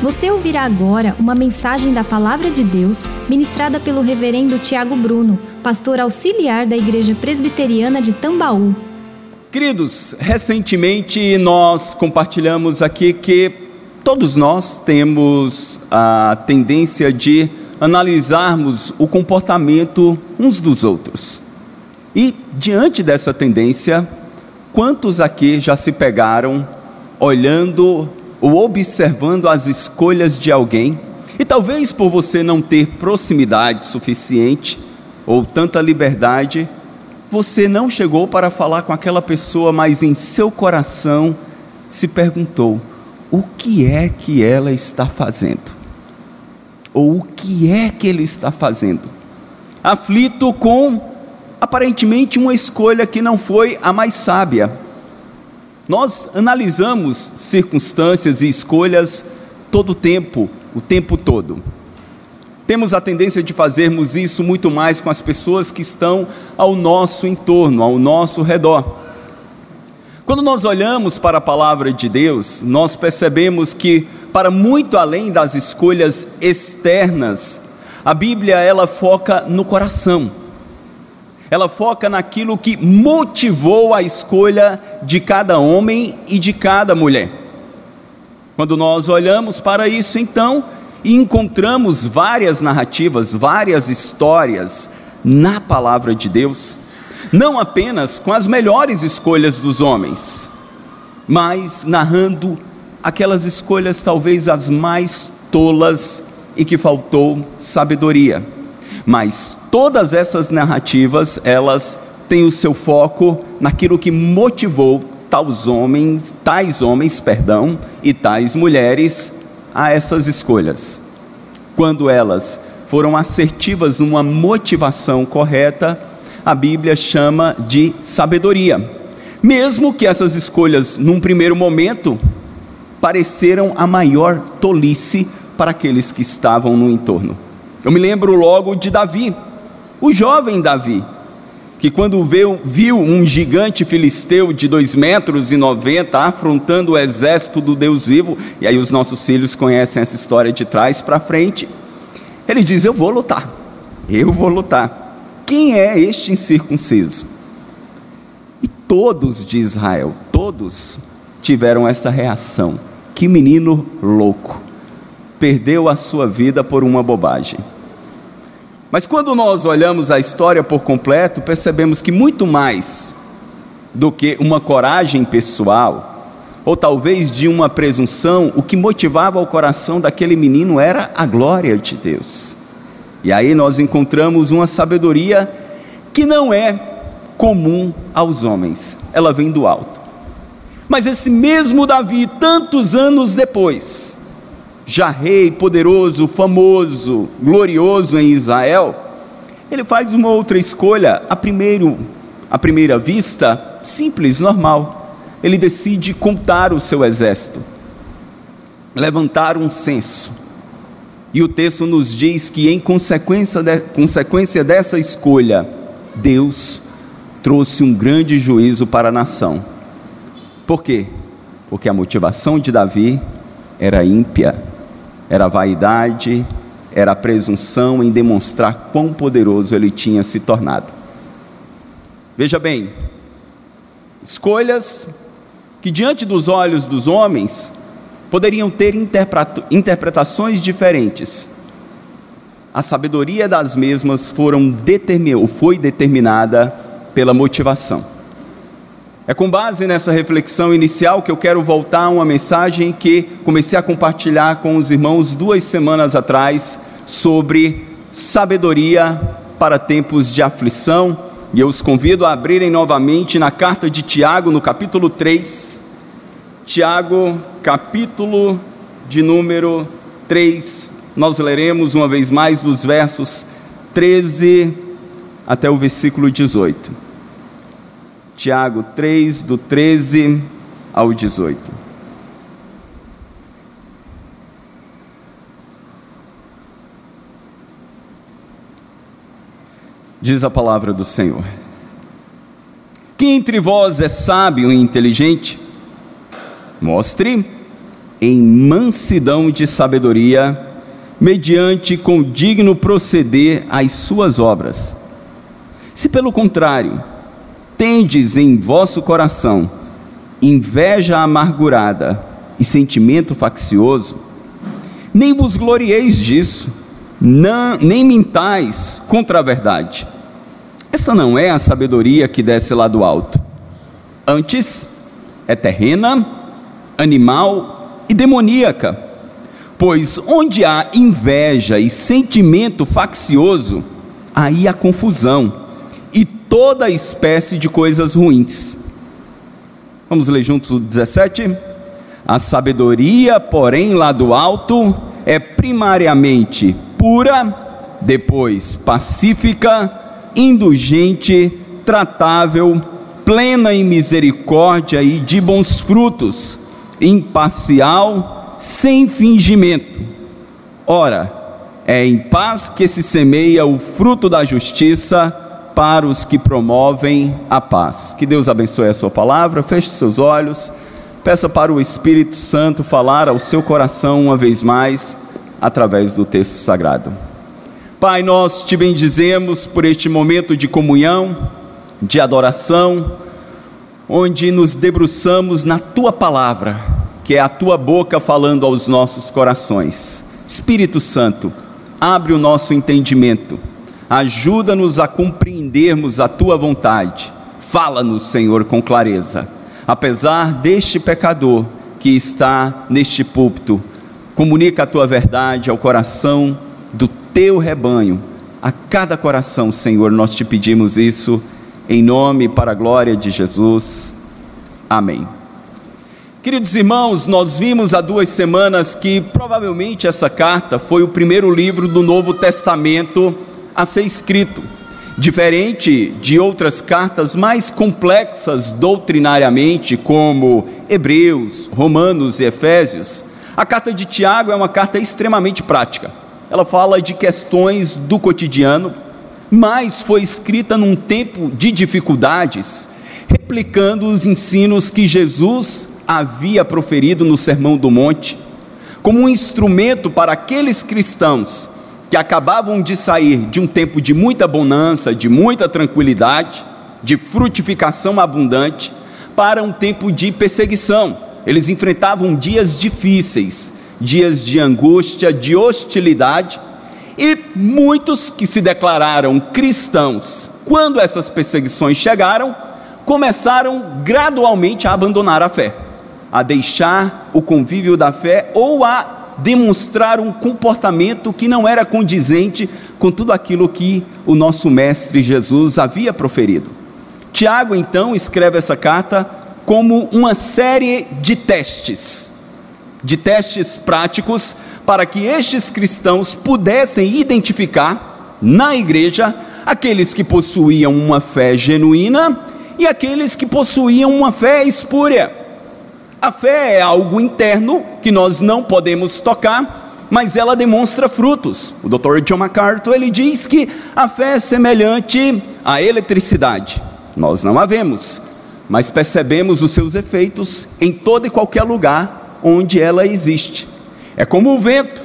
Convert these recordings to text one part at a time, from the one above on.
Você ouvirá agora uma mensagem da Palavra de Deus ministrada pelo Reverendo Tiago Bruno, pastor auxiliar da Igreja Presbiteriana de Tambaú. Queridos, recentemente nós compartilhamos aqui que todos nós temos a tendência de analisarmos o comportamento uns dos outros. E diante dessa tendência, quantos aqui já se pegaram olhando ou observando as escolhas de alguém, e talvez por você não ter proximidade suficiente ou tanta liberdade, você não chegou para falar com aquela pessoa, mas em seu coração se perguntou: o que é que ela está fazendo? Ou o que é que ele está fazendo? Aflito com aparentemente uma escolha que não foi a mais sábia nós analisamos circunstâncias e escolhas todo o tempo, o tempo todo. Temos a tendência de fazermos isso muito mais com as pessoas que estão ao nosso entorno, ao nosso redor. Quando nós olhamos para a palavra de Deus, nós percebemos que para muito além das escolhas externas, a Bíblia ela foca no coração ela foca naquilo que motivou a escolha de cada homem e de cada mulher. Quando nós olhamos para isso, então, encontramos várias narrativas, várias histórias na palavra de Deus, não apenas com as melhores escolhas dos homens, mas narrando aquelas escolhas talvez as mais tolas e que faltou sabedoria. Mas todas essas narrativas, elas têm o seu foco naquilo que motivou tais homens, tais homens, perdão, e tais mulheres a essas escolhas. Quando elas foram assertivas numa motivação correta, a Bíblia chama de sabedoria. Mesmo que essas escolhas, num primeiro momento, pareceram a maior tolice para aqueles que estavam no entorno. Eu me lembro logo de Davi, o jovem Davi, que quando viu, viu um gigante filisteu de dois metros e noventa afrontando o exército do Deus vivo, e aí os nossos filhos conhecem essa história de trás para frente, ele diz: Eu vou lutar, eu vou lutar. Quem é este incircunciso? E todos de Israel, todos tiveram essa reação. Que menino louco perdeu a sua vida por uma bobagem. Mas quando nós olhamos a história por completo, percebemos que muito mais do que uma coragem pessoal, ou talvez de uma presunção, o que motivava o coração daquele menino era a glória de Deus. E aí nós encontramos uma sabedoria que não é comum aos homens, ela vem do alto. Mas esse mesmo Davi, tantos anos depois, já rei poderoso, famoso, glorioso em Israel, ele faz uma outra escolha, a primeiro, à primeira vista, simples, normal. Ele decide contar o seu exército, levantar um censo. E o texto nos diz que, em consequência, de, consequência dessa escolha, Deus trouxe um grande juízo para a nação. Por quê? Porque a motivação de Davi era ímpia era vaidade, era presunção em demonstrar quão poderoso ele tinha se tornado. Veja bem, escolhas que diante dos olhos dos homens poderiam ter interpretações diferentes. A sabedoria das mesmas foram determin, foi determinada pela motivação. É com base nessa reflexão inicial que eu quero voltar a uma mensagem que comecei a compartilhar com os irmãos duas semanas atrás sobre sabedoria para tempos de aflição. E eu os convido a abrirem novamente na carta de Tiago, no capítulo 3. Tiago, capítulo de número 3. Nós leremos uma vez mais dos versos 13 até o versículo 18. Tiago 3, do 13 ao 18. Diz a palavra do Senhor: Quem entre vós é sábio e inteligente? Mostre em mansidão de sabedoria, mediante condigno proceder às suas obras. Se pelo contrário, tendes em vosso coração inveja amargurada e sentimento faccioso, nem vos glorieis disso, não, nem mintais contra a verdade. Essa não é a sabedoria que desce lá do alto. Antes, é terrena, animal e demoníaca. Pois onde há inveja e sentimento faccioso, aí há confusão toda espécie de coisas ruins. Vamos ler juntos o 17? A sabedoria, porém, lá do alto, é primariamente pura, depois pacífica, indulgente, tratável, plena em misericórdia e de bons frutos, imparcial, sem fingimento. Ora, é em paz que se semeia o fruto da justiça para os que promovem a paz. Que Deus abençoe a sua palavra, feche seus olhos, peça para o Espírito Santo falar ao seu coração uma vez mais através do texto sagrado. Pai, nós te bendizemos por este momento de comunhão, de adoração, onde nos debruçamos na tua palavra, que é a tua boca falando aos nossos corações. Espírito Santo, abre o nosso entendimento, ajuda-nos a compreendermos a tua vontade. Fala-nos, Senhor, com clareza. Apesar deste pecador que está neste púlpito, comunica a tua verdade ao coração do teu rebanho, a cada coração, Senhor, nós te pedimos isso, em nome e para a glória de Jesus. Amém. Queridos irmãos, nós vimos há duas semanas que provavelmente essa carta foi o primeiro livro do Novo Testamento a ser escrito. Diferente de outras cartas mais complexas doutrinariamente, como Hebreus, Romanos e Efésios, a carta de Tiago é uma carta extremamente prática. Ela fala de questões do cotidiano, mas foi escrita num tempo de dificuldades, replicando os ensinos que Jesus havia proferido no Sermão do Monte, como um instrumento para aqueles cristãos que acabavam de sair de um tempo de muita bonança, de muita tranquilidade, de frutificação abundante, para um tempo de perseguição. Eles enfrentavam dias difíceis, dias de angústia, de hostilidade, e muitos que se declararam cristãos, quando essas perseguições chegaram, começaram gradualmente a abandonar a fé, a deixar o convívio da fé ou a demonstrar um comportamento que não era condizente com tudo aquilo que o nosso mestre Jesus havia proferido. Tiago então escreve essa carta como uma série de testes, de testes práticos, para que estes cristãos pudessem identificar na igreja aqueles que possuíam uma fé genuína e aqueles que possuíam uma fé espúria. A fé é algo interno que nós não podemos tocar, mas ela demonstra frutos. O Dr. John MacArthur ele diz que a fé é semelhante à eletricidade. Nós não a vemos, mas percebemos os seus efeitos em todo e qualquer lugar onde ela existe. É como o vento,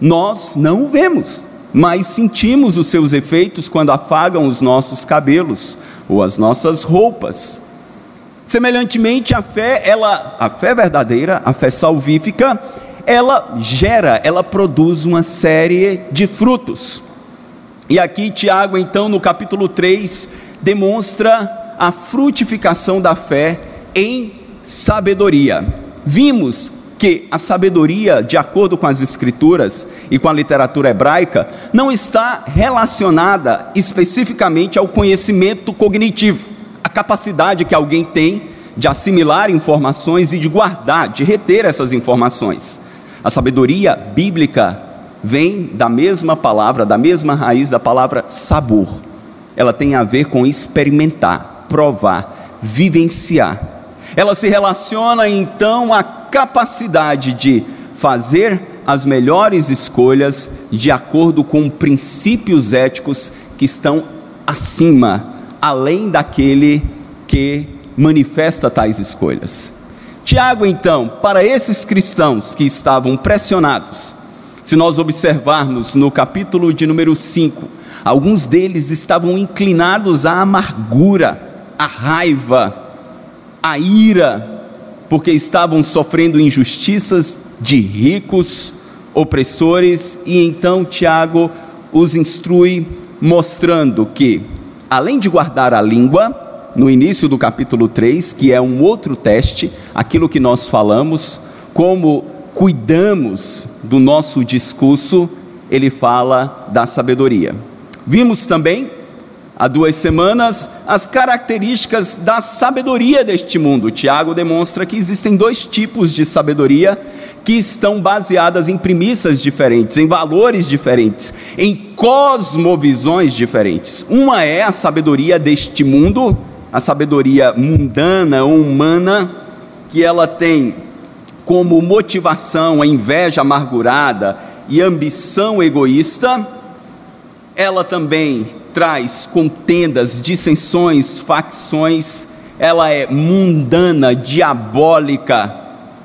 nós não o vemos, mas sentimos os seus efeitos quando afagam os nossos cabelos ou as nossas roupas. Semelhantemente, a fé, ela, a fé verdadeira, a fé salvífica, ela gera, ela produz uma série de frutos. E aqui Tiago, então, no capítulo 3, demonstra a frutificação da fé em sabedoria. Vimos que a sabedoria, de acordo com as escrituras e com a literatura hebraica, não está relacionada especificamente ao conhecimento cognitivo, capacidade que alguém tem de assimilar informações e de guardar, de reter essas informações. A sabedoria bíblica vem da mesma palavra, da mesma raiz da palavra sabor. Ela tem a ver com experimentar provar, vivenciar. Ela se relaciona então à capacidade de fazer as melhores escolhas de acordo com princípios éticos que estão acima, além daquele que manifesta tais escolhas. Tiago, então, para esses cristãos que estavam pressionados, se nós observarmos no capítulo de número 5, alguns deles estavam inclinados à amargura, à raiva, à ira, porque estavam sofrendo injustiças de ricos, opressores, e então Tiago os instrui, mostrando que, além de guardar a língua, no início do capítulo 3, que é um outro teste, aquilo que nós falamos, como cuidamos do nosso discurso, ele fala da sabedoria. Vimos também, há duas semanas, as características da sabedoria deste mundo. Tiago demonstra que existem dois tipos de sabedoria que estão baseadas em premissas diferentes, em valores diferentes, em cosmovisões diferentes. Uma é a sabedoria deste mundo, a sabedoria mundana ou humana, que ela tem como motivação a inveja amargurada e ambição egoísta, ela também traz contendas, dissensões, facções, ela é mundana, diabólica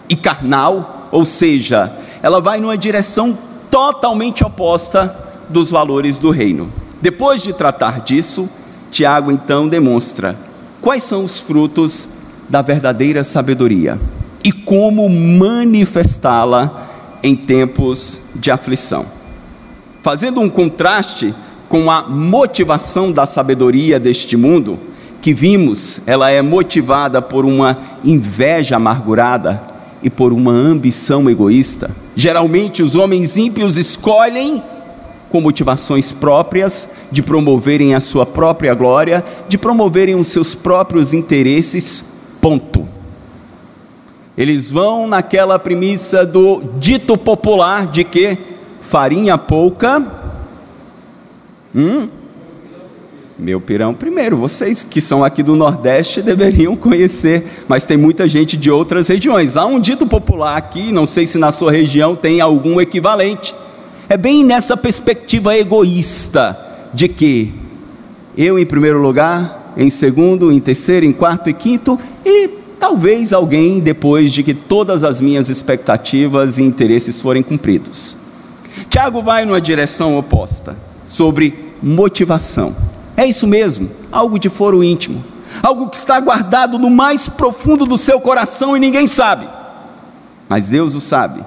e carnal, ou seja, ela vai numa direção totalmente oposta dos valores do reino. Depois de tratar disso, Tiago então demonstra quais são os frutos da verdadeira sabedoria e como manifestá-la em tempos de aflição. Fazendo um contraste com a motivação da sabedoria deste mundo, que vimos, ela é motivada por uma inveja amargurada e por uma ambição egoísta. Geralmente os homens ímpios escolhem com motivações próprias, de promoverem a sua própria glória, de promoverem os seus próprios interesses, ponto. Eles vão naquela premissa do dito popular de que farinha pouca, hum, meu pirão primeiro. Vocês que são aqui do Nordeste deveriam conhecer, mas tem muita gente de outras regiões. Há um dito popular aqui, não sei se na sua região tem algum equivalente, é bem nessa perspectiva egoísta de que eu em primeiro lugar, em segundo, em terceiro, em quarto e quinto, e talvez alguém depois de que todas as minhas expectativas e interesses forem cumpridos. Tiago vai numa direção oposta, sobre motivação. É isso mesmo, algo de foro íntimo, algo que está guardado no mais profundo do seu coração e ninguém sabe, mas Deus o sabe.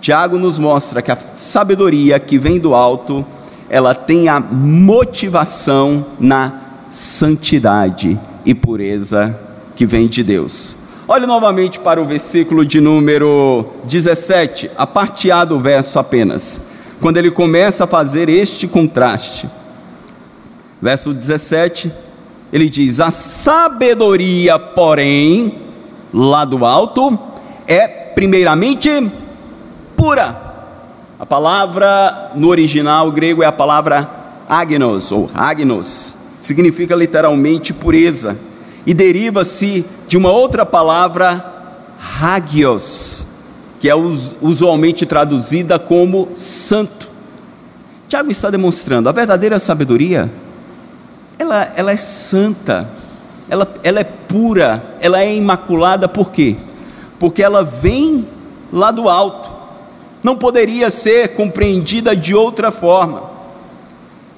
Tiago nos mostra que a sabedoria que vem do alto, ela tem a motivação na santidade e pureza que vem de Deus. Olhe novamente para o versículo de número 17, a parte A do verso apenas, quando ele começa a fazer este contraste. Verso 17, ele diz: A sabedoria, porém, lá do alto, é primeiramente pura. A palavra no original grego é a palavra agnos ou agnos, significa literalmente pureza e deriva-se de uma outra palavra hagios, que é usualmente traduzida como santo. Tiago está demonstrando a verdadeira sabedoria, ela, ela é santa, ela, ela é pura, ela é imaculada, por quê? Porque ela vem lá do alto não poderia ser compreendida de outra forma.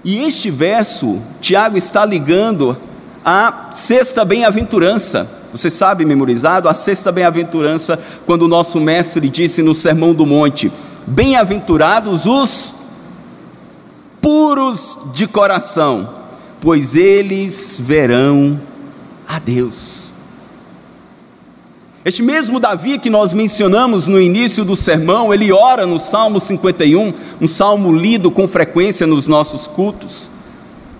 E este verso, Tiago está ligando à sexta bem-aventurança. Você sabe, memorizado, a sexta bem-aventurança, quando o nosso mestre disse no Sermão do Monte: Bem-aventurados os puros de coração, pois eles verão a Deus. Este mesmo Davi que nós mencionamos no início do sermão, ele ora no Salmo 51, um salmo lido com frequência nos nossos cultos,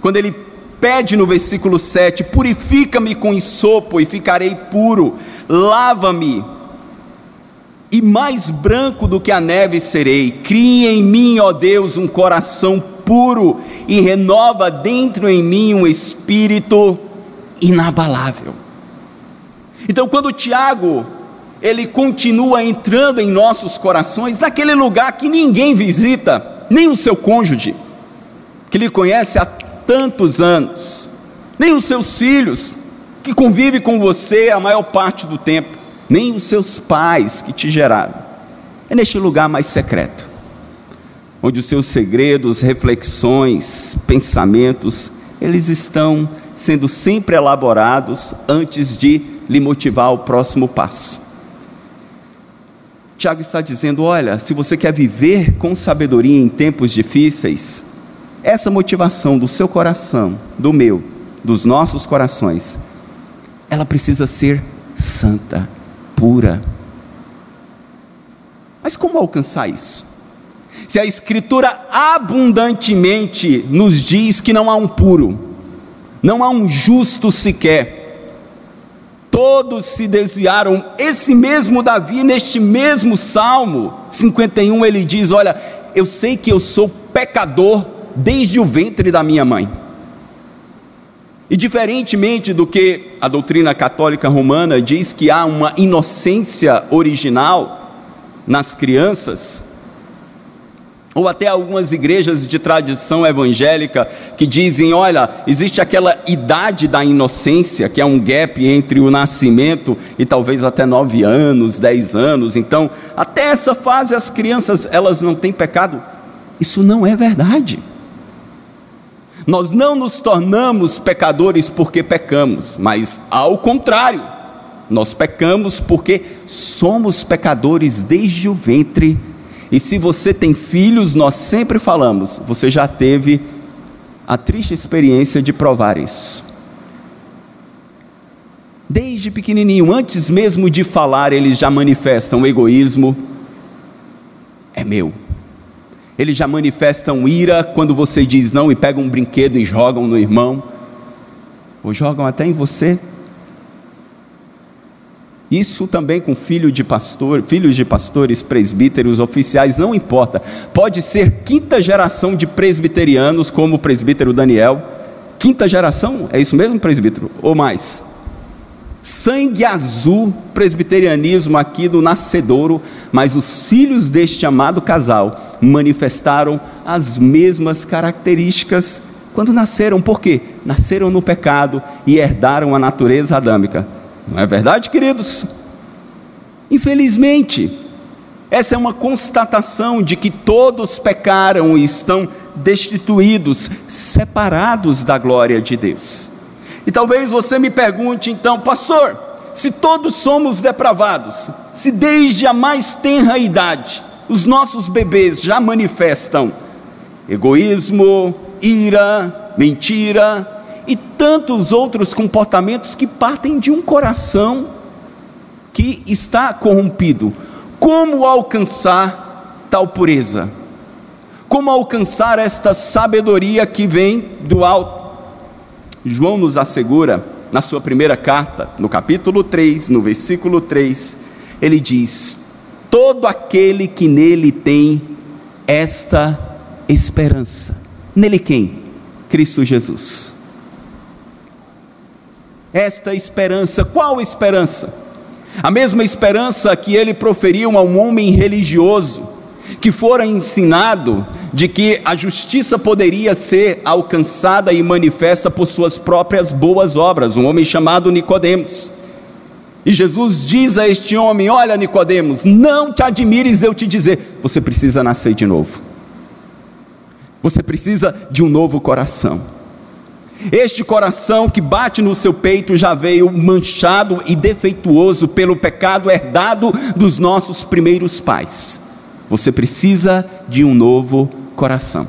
quando ele pede no versículo 7: Purifica-me com ensopo e ficarei puro, lava-me, e mais branco do que a neve serei. Cria em mim, ó Deus, um coração puro e renova dentro em mim um espírito inabalável. Então, quando Tiago ele continua entrando em nossos corações, naquele lugar que ninguém visita, nem o seu cônjuge, que lhe conhece há tantos anos, nem os seus filhos, que convive com você a maior parte do tempo, nem os seus pais que te geraram. É neste lugar mais secreto, onde os seus segredos, reflexões, pensamentos, eles estão sendo sempre elaborados antes de lhe motivar o próximo passo. Tiago está dizendo: olha, se você quer viver com sabedoria em tempos difíceis, essa motivação do seu coração, do meu, dos nossos corações, ela precisa ser santa, pura. Mas como alcançar isso? Se a Escritura abundantemente nos diz que não há um puro, não há um justo sequer, todos se desviaram. Esse mesmo Davi, neste mesmo Salmo 51, ele diz: Olha, eu sei que eu sou pecador desde o ventre da minha mãe. E diferentemente do que a doutrina católica romana diz que há uma inocência original nas crianças, ou até algumas igrejas de tradição evangélica que dizem: olha, existe aquela idade da inocência, que é um gap entre o nascimento e talvez até nove anos, dez anos. Então, até essa fase as crianças elas não têm pecado. Isso não é verdade. Nós não nos tornamos pecadores porque pecamos, mas ao contrário, nós pecamos porque somos pecadores desde o ventre. E se você tem filhos, nós sempre falamos, você já teve a triste experiência de provar isso. Desde pequenininho, antes mesmo de falar, eles já manifestam egoísmo. É meu eles já manifestam ira quando você diz não e pegam um brinquedo e jogam no irmão, ou jogam até em você. Isso também com filho de pastor, filhos de pastores, presbíteros, oficiais, não importa. Pode ser quinta geração de presbiterianos, como o presbítero Daniel. Quinta geração, é isso mesmo, presbítero? Ou mais? Sangue azul, presbiterianismo aqui do nascedouro, mas os filhos deste amado casal manifestaram as mesmas características quando nasceram. Por quê? Nasceram no pecado e herdaram a natureza adâmica. Não é verdade, queridos? Infelizmente, essa é uma constatação de que todos pecaram e estão destituídos, separados da glória de Deus. E talvez você me pergunte então, pastor, se todos somos depravados, se desde a mais tenra idade os nossos bebês já manifestam egoísmo, ira, mentira e tantos outros comportamentos que partem de um coração que está corrompido. Como alcançar tal pureza? Como alcançar esta sabedoria que vem do alto? João nos assegura, na sua primeira carta, no capítulo 3, no versículo 3, ele diz: todo aquele que nele tem esta esperança. Nele quem? Cristo Jesus. Esta esperança, qual esperança? A mesma esperança que ele proferiu a um homem religioso, que fora ensinado de que a justiça poderia ser alcançada e manifesta por suas próprias boas obras, um homem chamado Nicodemos. E Jesus diz a este homem: Olha, Nicodemos, não te admires eu te dizer, você precisa nascer de novo. Você precisa de um novo coração. Este coração que bate no seu peito já veio manchado e defeituoso pelo pecado herdado dos nossos primeiros pais. Você precisa de um novo coração.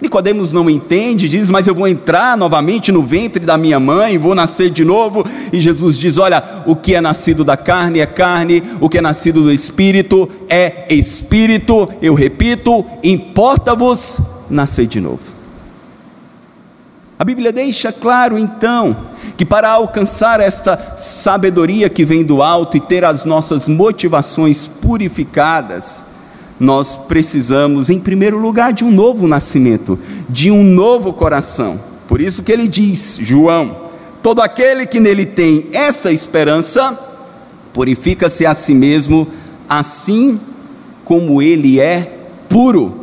Nicodemos não entende, diz: "Mas eu vou entrar novamente no ventre da minha mãe, vou nascer de novo". E Jesus diz: "Olha, o que é nascido da carne é carne, o que é nascido do espírito é espírito". Eu repito, importa-vos nascer de novo. A Bíblia deixa claro então que para alcançar esta sabedoria que vem do alto e ter as nossas motivações purificadas, nós precisamos, em primeiro lugar, de um novo nascimento, de um novo coração. Por isso que ele diz, João: todo aquele que nele tem esta esperança, purifica-se a si mesmo, assim como ele é puro.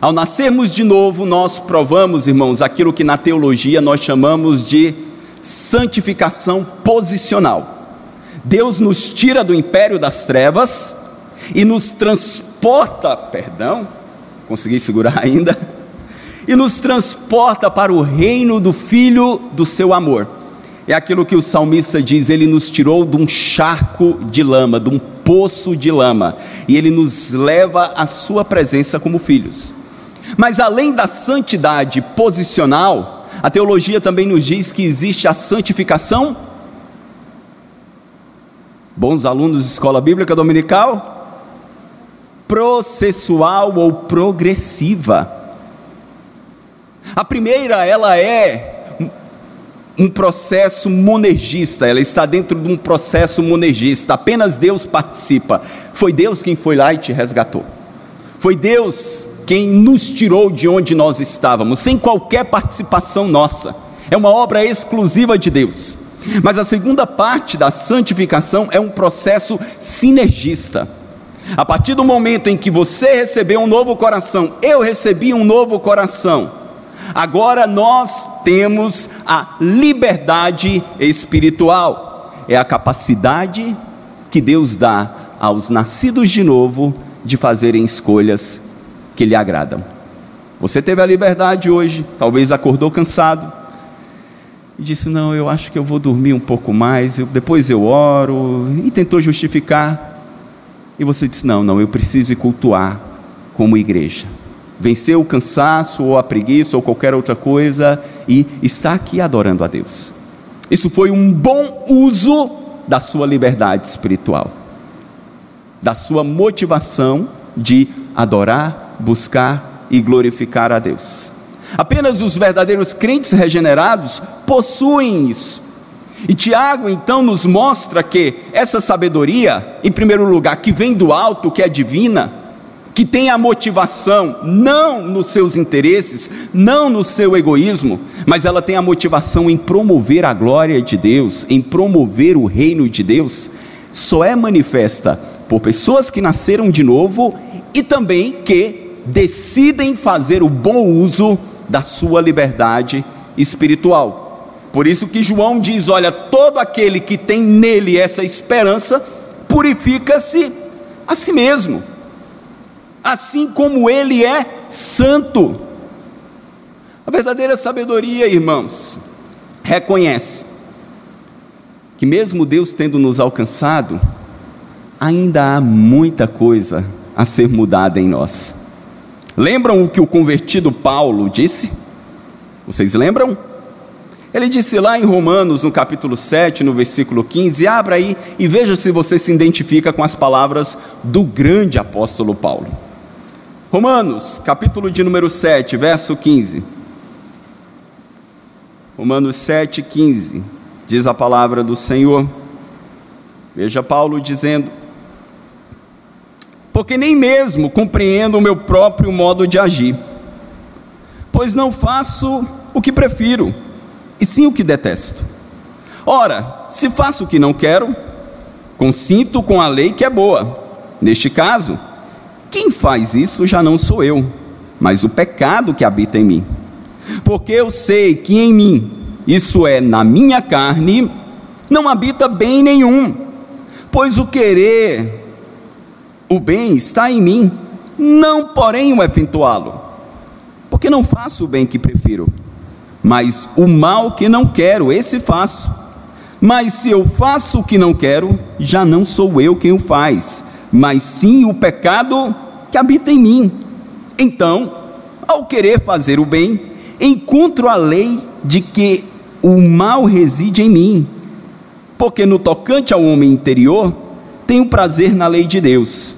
Ao nascermos de novo, nós provamos, irmãos, aquilo que na teologia nós chamamos de santificação posicional. Deus nos tira do império das trevas e nos transporta, perdão, consegui segurar ainda, e nos transporta para o reino do Filho do seu amor. É aquilo que o salmista diz: ele nos tirou de um charco de lama, de um poço de lama, e ele nos leva à sua presença como filhos. Mas além da santidade posicional, a teologia também nos diz que existe a santificação. Bons alunos de escola bíblica dominical? Processual ou progressiva. A primeira, ela é um processo monergista, ela está dentro de um processo monergista, apenas Deus participa. Foi Deus quem foi lá e te resgatou. Foi Deus quem nos tirou de onde nós estávamos, sem qualquer participação nossa. É uma obra exclusiva de Deus. Mas a segunda parte da santificação é um processo sinergista. A partir do momento em que você recebeu um novo coração, eu recebi um novo coração, agora nós temos a liberdade espiritual. É a capacidade que Deus dá aos nascidos de novo de fazerem escolhas que lhe agradam. Você teve a liberdade hoje, talvez acordou cansado e disse: Não, eu acho que eu vou dormir um pouco mais, eu, depois eu oro, e tentou justificar. E você disse: Não, não, eu preciso cultuar como igreja. Vencer o cansaço, ou a preguiça, ou qualquer outra coisa, e está aqui adorando a Deus. Isso foi um bom uso da sua liberdade espiritual, da sua motivação de adorar buscar e glorificar a Deus. Apenas os verdadeiros crentes regenerados possuem isso. E Tiago então nos mostra que essa sabedoria, em primeiro lugar, que vem do alto, que é divina, que tem a motivação não nos seus interesses, não no seu egoísmo, mas ela tem a motivação em promover a glória de Deus, em promover o reino de Deus, só é manifesta por pessoas que nasceram de novo e também que decidem fazer o bom uso da sua liberdade espiritual. Por isso que João diz: olha, todo aquele que tem nele essa esperança, purifica-se a si mesmo, assim como ele é santo. A verdadeira sabedoria, irmãos, reconhece que, mesmo Deus tendo nos alcançado, ainda há muita coisa a ser mudada em nós. Lembram o que o convertido Paulo disse? Vocês lembram? Ele disse lá em Romanos, no capítulo 7, no versículo 15, abra aí e veja se você se identifica com as palavras do grande apóstolo Paulo. Romanos, capítulo de número 7, verso 15. Romanos 7, 15, diz a palavra do Senhor. Veja Paulo dizendo: porque nem mesmo compreendo o meu próprio modo de agir, pois não faço o que prefiro, e sim o que detesto. Ora, se faço o que não quero, consinto com a lei que é boa. Neste caso, quem faz isso já não sou eu, mas o pecado que habita em mim. Porque eu sei que em mim, isso é, na minha carne, não habita bem nenhum, pois o querer o bem está em mim, não porém o efetuá-lo. Porque não faço o bem que prefiro, mas o mal que não quero, esse faço. Mas se eu faço o que não quero, já não sou eu quem o faz, mas sim o pecado que habita em mim. Então, ao querer fazer o bem, encontro a lei de que o mal reside em mim. Porque no tocante ao homem interior, tenho prazer na lei de Deus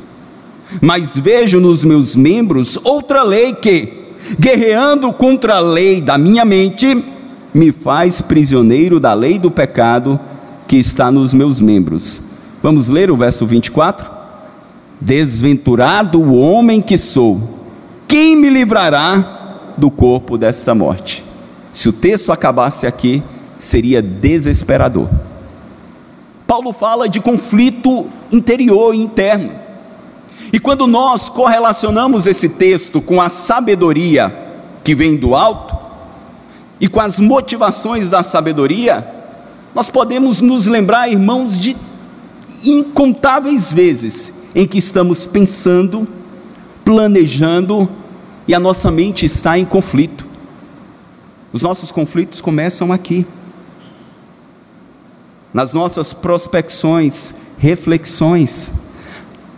mas vejo nos meus membros outra lei que, guerreando contra a lei da minha mente, me faz prisioneiro da lei do pecado que está nos meus membros. Vamos ler o verso 24? Desventurado o homem que sou, quem me livrará do corpo desta morte? Se o texto acabasse aqui, seria desesperador. Paulo fala de conflito interior e interno. E quando nós correlacionamos esse texto com a sabedoria que vem do alto e com as motivações da sabedoria, nós podemos nos lembrar, irmãos, de incontáveis vezes em que estamos pensando, planejando e a nossa mente está em conflito. Os nossos conflitos começam aqui, nas nossas prospecções, reflexões.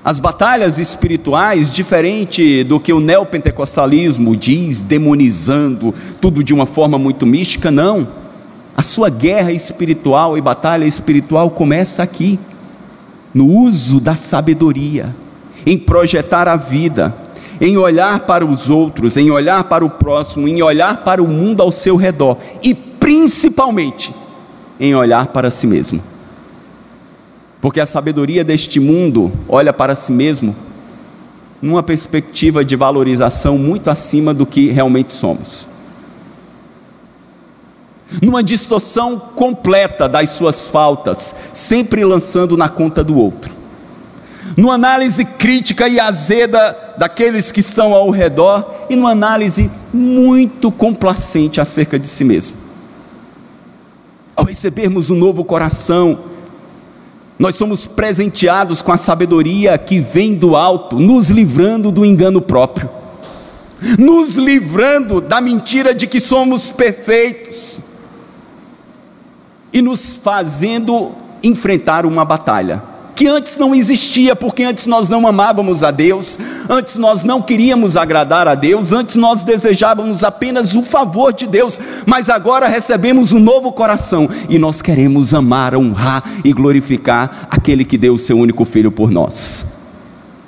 As batalhas espirituais, diferente do que o neopentecostalismo diz, demonizando tudo de uma forma muito mística, não. A sua guerra espiritual e batalha espiritual começa aqui, no uso da sabedoria, em projetar a vida, em olhar para os outros, em olhar para o próximo, em olhar para o mundo ao seu redor e principalmente em olhar para si mesmo. Porque a sabedoria deste mundo olha para si mesmo numa perspectiva de valorização muito acima do que realmente somos. Numa distorção completa das suas faltas, sempre lançando na conta do outro. Numa análise crítica e azeda daqueles que estão ao redor e numa análise muito complacente acerca de si mesmo. Ao recebermos um novo coração, nós somos presenteados com a sabedoria que vem do alto, nos livrando do engano próprio, nos livrando da mentira de que somos perfeitos. E nos fazendo enfrentar uma batalha que antes não existia, porque antes nós não amávamos a Deus, antes nós não queríamos agradar a Deus, antes nós desejávamos apenas o favor de Deus, mas agora recebemos um novo coração e nós queremos amar, honrar e glorificar aquele que deu o seu único filho por nós.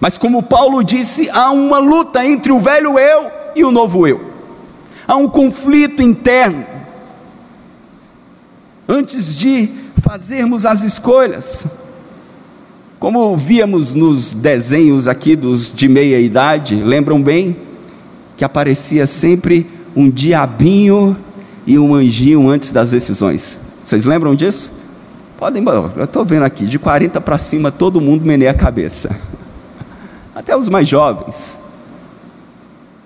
Mas como Paulo disse, há uma luta entre o velho eu e o novo eu. Há um conflito interno. Antes de fazermos as escolhas, como víamos nos desenhos aqui dos de meia idade, lembram bem? Que aparecia sempre um diabinho e um anjinho antes das decisões. Vocês lembram disso? Podem, eu estou vendo aqui, de 40 para cima todo mundo meneia a cabeça. Até os mais jovens.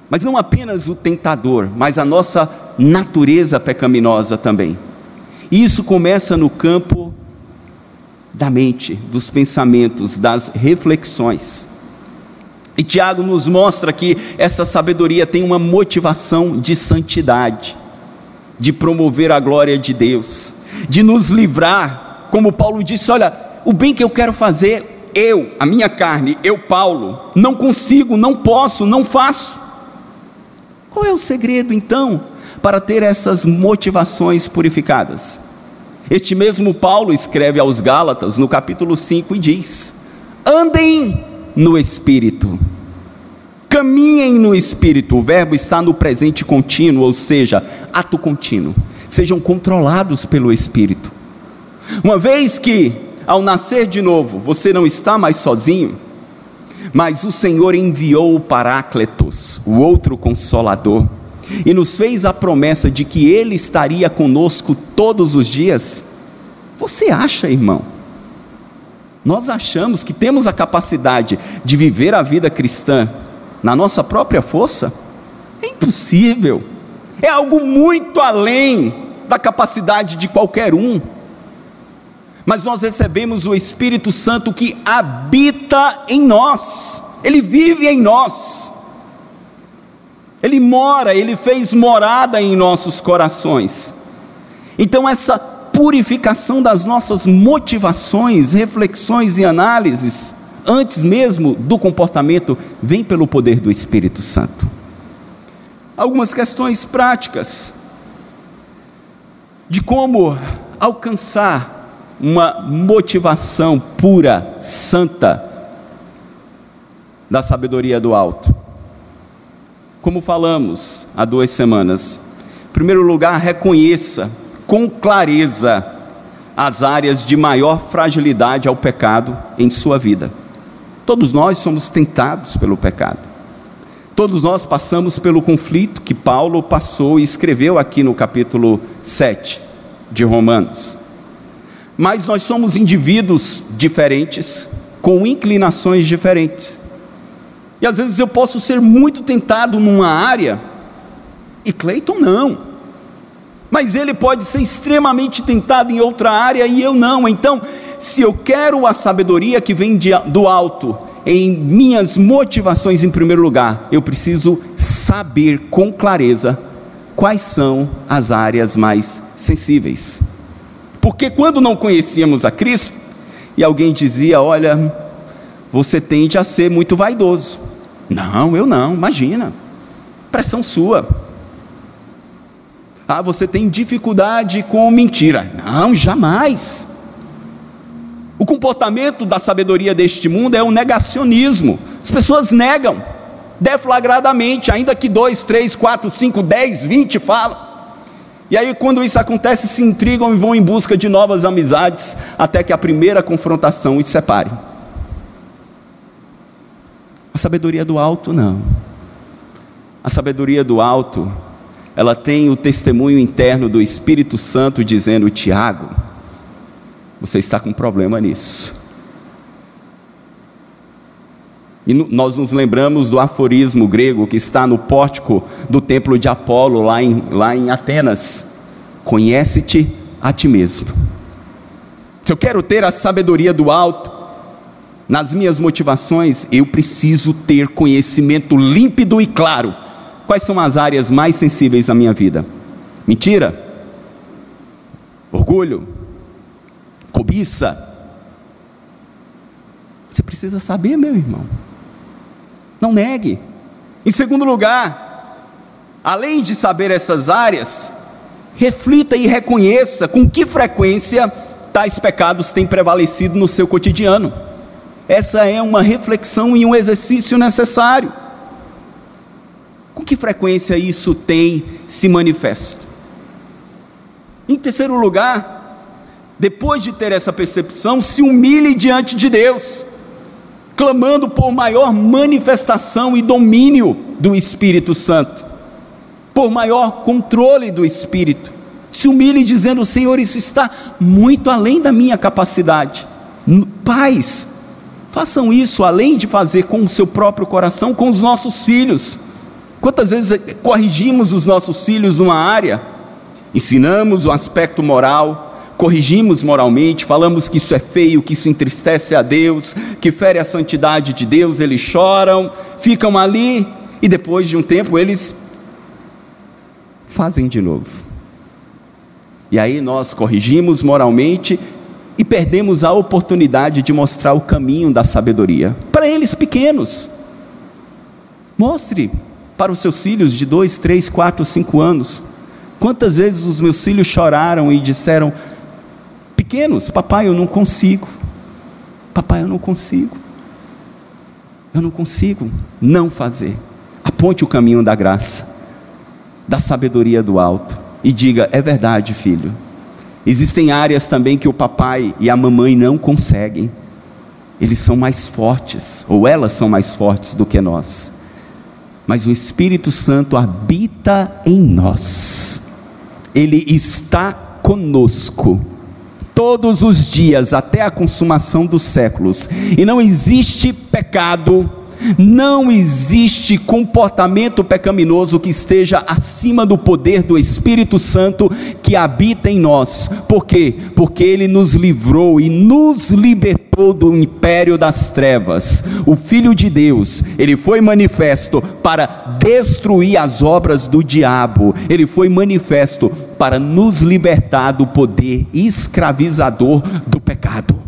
Mas não apenas o tentador, mas a nossa natureza pecaminosa também. E isso começa no campo da mente, dos pensamentos, das reflexões. E Tiago nos mostra que essa sabedoria tem uma motivação de santidade, de promover a glória de Deus, de nos livrar, como Paulo disse: olha, o bem que eu quero fazer, eu, a minha carne, eu, Paulo, não consigo, não posso, não faço. Qual é o segredo então para ter essas motivações purificadas? Este mesmo Paulo escreve aos Gálatas no capítulo 5 e diz: andem no Espírito, caminhem no Espírito. O verbo está no presente contínuo, ou seja, ato contínuo. Sejam controlados pelo Espírito. Uma vez que, ao nascer de novo, você não está mais sozinho, mas o Senhor enviou o Parácletos, o outro consolador e nos fez a promessa de que Ele estaria conosco todos os dias, você acha, irmão? Nós achamos que temos a capacidade de viver a vida cristã na nossa própria força? É impossível, é algo muito além da capacidade de qualquer um. Mas nós recebemos o Espírito Santo que habita em nós, ele vive em nós. Ele mora, ele fez morada em nossos corações. Então, essa purificação das nossas motivações, reflexões e análises, antes mesmo do comportamento, vem pelo poder do Espírito Santo. Algumas questões práticas de como alcançar uma motivação pura, santa, da sabedoria do alto como falamos há duas semanas. Em primeiro lugar, reconheça com clareza as áreas de maior fragilidade ao pecado em sua vida. Todos nós somos tentados pelo pecado. Todos nós passamos pelo conflito que Paulo passou e escreveu aqui no capítulo 7 de Romanos. Mas nós somos indivíduos diferentes, com inclinações diferentes. E às vezes eu posso ser muito tentado numa área e Cleiton não. Mas ele pode ser extremamente tentado em outra área e eu não. Então, se eu quero a sabedoria que vem de, do alto, em minhas motivações em primeiro lugar, eu preciso saber com clareza quais são as áreas mais sensíveis. Porque quando não conhecíamos a Cristo, e alguém dizia: Olha, você tende a ser muito vaidoso. Não, eu não, imagina. Pressão sua. Ah, você tem dificuldade com mentira. Não, jamais. O comportamento da sabedoria deste mundo é o negacionismo. As pessoas negam deflagradamente, ainda que dois, três, quatro, cinco, dez, vinte falam. E aí, quando isso acontece, se intrigam e vão em busca de novas amizades, até que a primeira confrontação os separe. A sabedoria do alto, não. A sabedoria do alto, ela tem o testemunho interno do Espírito Santo dizendo: Tiago, você está com problema nisso. E nós nos lembramos do aforismo grego que está no pórtico do templo de Apolo, lá em, lá em Atenas: Conhece-te a ti mesmo. Se eu quero ter a sabedoria do alto, nas minhas motivações, eu preciso ter conhecimento límpido e claro. Quais são as áreas mais sensíveis da minha vida? Mentira, orgulho, cobiça. Você precisa saber, meu irmão. Não negue. Em segundo lugar, além de saber essas áreas, reflita e reconheça com que frequência tais pecados têm prevalecido no seu cotidiano. Essa é uma reflexão e um exercício necessário. Com que frequência isso tem se manifesto? Em terceiro lugar, depois de ter essa percepção, se humilhe diante de Deus, clamando por maior manifestação e domínio do Espírito Santo, por maior controle do Espírito. Se humilhe dizendo: Senhor, isso está muito além da minha capacidade. Paz, Façam isso além de fazer com o seu próprio coração, com os nossos filhos. Quantas vezes corrigimos os nossos filhos numa área, ensinamos o aspecto moral, corrigimos moralmente, falamos que isso é feio, que isso entristece a Deus, que fere a santidade de Deus, eles choram, ficam ali e depois de um tempo eles fazem de novo. E aí nós corrigimos moralmente e perdemos a oportunidade de mostrar o caminho da sabedoria para eles pequenos. Mostre para os seus filhos de dois, três, quatro, cinco anos. Quantas vezes os meus filhos choraram e disseram, pequenos, papai, eu não consigo. Papai, eu não consigo. Eu não consigo não fazer. Aponte o caminho da graça, da sabedoria do alto e diga: é verdade, filho Existem áreas também que o papai e a mamãe não conseguem. Eles são mais fortes, ou elas são mais fortes do que nós. Mas o Espírito Santo habita em nós. Ele está conosco todos os dias até a consumação dos séculos. E não existe pecado não existe comportamento pecaminoso que esteja acima do poder do Espírito Santo que habita em nós. Por quê? Porque ele nos livrou e nos libertou do império das trevas. O Filho de Deus, ele foi manifesto para destruir as obras do diabo. Ele foi manifesto para nos libertar do poder escravizador do pecado.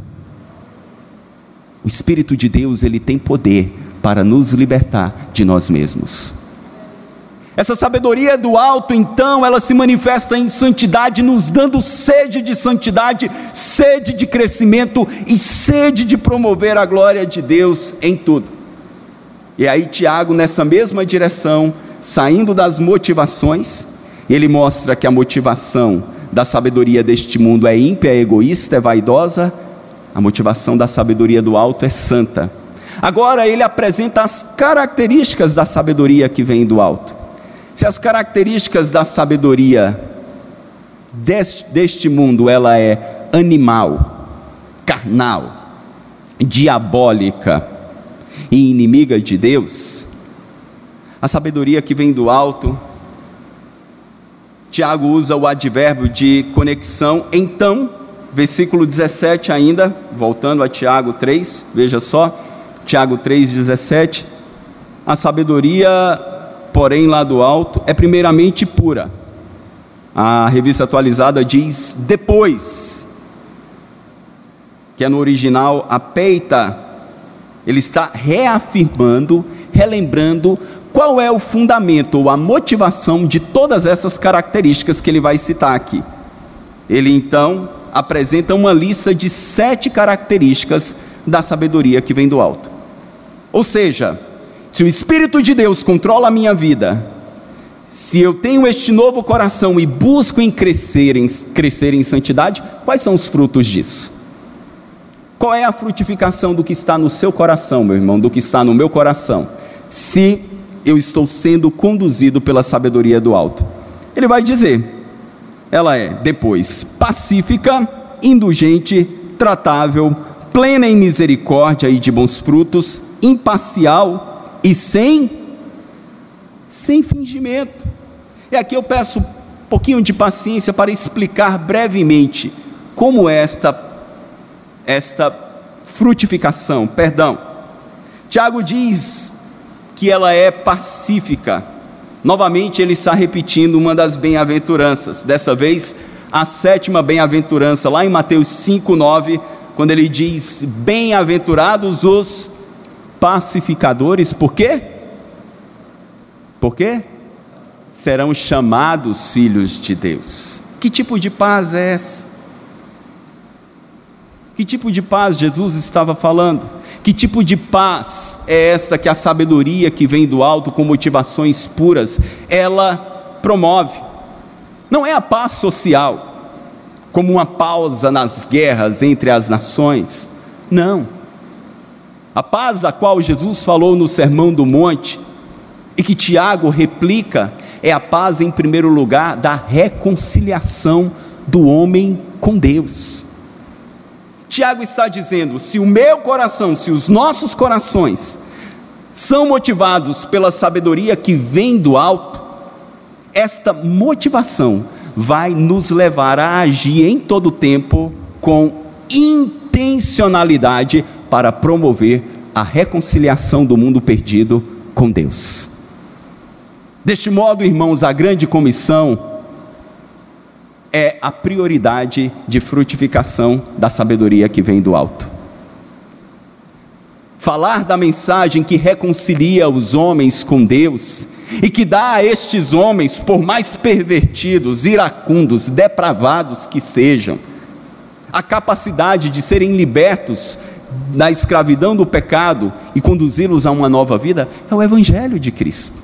O Espírito de Deus, ele tem poder para nos libertar de nós mesmos. Essa sabedoria do alto, então, ela se manifesta em santidade, nos dando sede de santidade, sede de crescimento e sede de promover a glória de Deus em tudo. E aí, Tiago, nessa mesma direção, saindo das motivações, ele mostra que a motivação da sabedoria deste mundo é ímpia, é egoísta, é vaidosa, a motivação da sabedoria do alto é santa, Agora ele apresenta as características da sabedoria que vem do alto. Se as características da sabedoria deste, deste mundo ela é animal, carnal, diabólica e inimiga de Deus, a sabedoria que vem do alto, Tiago usa o advérbio de conexão, então versículo 17 ainda, voltando a Tiago 3, veja só, Tiago 3, 17. A sabedoria, porém, lá do alto, é primeiramente pura. A revista atualizada diz depois, que é no original a peita, ele está reafirmando, relembrando qual é o fundamento ou a motivação de todas essas características que ele vai citar aqui. Ele então apresenta uma lista de sete características da sabedoria que vem do alto. Ou seja, se o Espírito de Deus controla a minha vida, se eu tenho este novo coração e busco em crescer, em crescer em santidade, quais são os frutos disso? Qual é a frutificação do que está no seu coração, meu irmão, do que está no meu coração? Se eu estou sendo conduzido pela sabedoria do alto. Ele vai dizer: ela é, depois, pacífica, indulgente, tratável, plena em misericórdia e de bons frutos, imparcial e sem sem fingimento. E aqui eu peço um pouquinho de paciência para explicar brevemente como esta esta frutificação, perdão. Tiago diz que ela é pacífica. Novamente ele está repetindo uma das bem-aventuranças. Dessa vez, a sétima bem-aventurança, lá em Mateus 5:9, quando ele diz: "Bem-aventurados os pacificadores", por quê? Por quê? Serão chamados filhos de Deus. Que tipo de paz é essa? Que tipo de paz Jesus estava falando? Que tipo de paz é esta que a sabedoria que vem do alto com motivações puras, ela promove? Não é a paz social, como uma pausa nas guerras entre as nações. Não. A paz da qual Jesus falou no Sermão do Monte e que Tiago replica é a paz, em primeiro lugar, da reconciliação do homem com Deus. Tiago está dizendo: se o meu coração, se os nossos corações são motivados pela sabedoria que vem do alto, esta motivação vai nos levar a agir em todo o tempo com intencionalidade para promover a reconciliação do mundo perdido com Deus. Deste modo, irmãos, a grande comissão é a prioridade de frutificação da sabedoria que vem do alto. Falar da mensagem que reconcilia os homens com Deus e que dá a estes homens, por mais pervertidos, iracundos, depravados que sejam, a capacidade de serem libertos da escravidão do pecado e conduzi-los a uma nova vida, é o Evangelho de Cristo.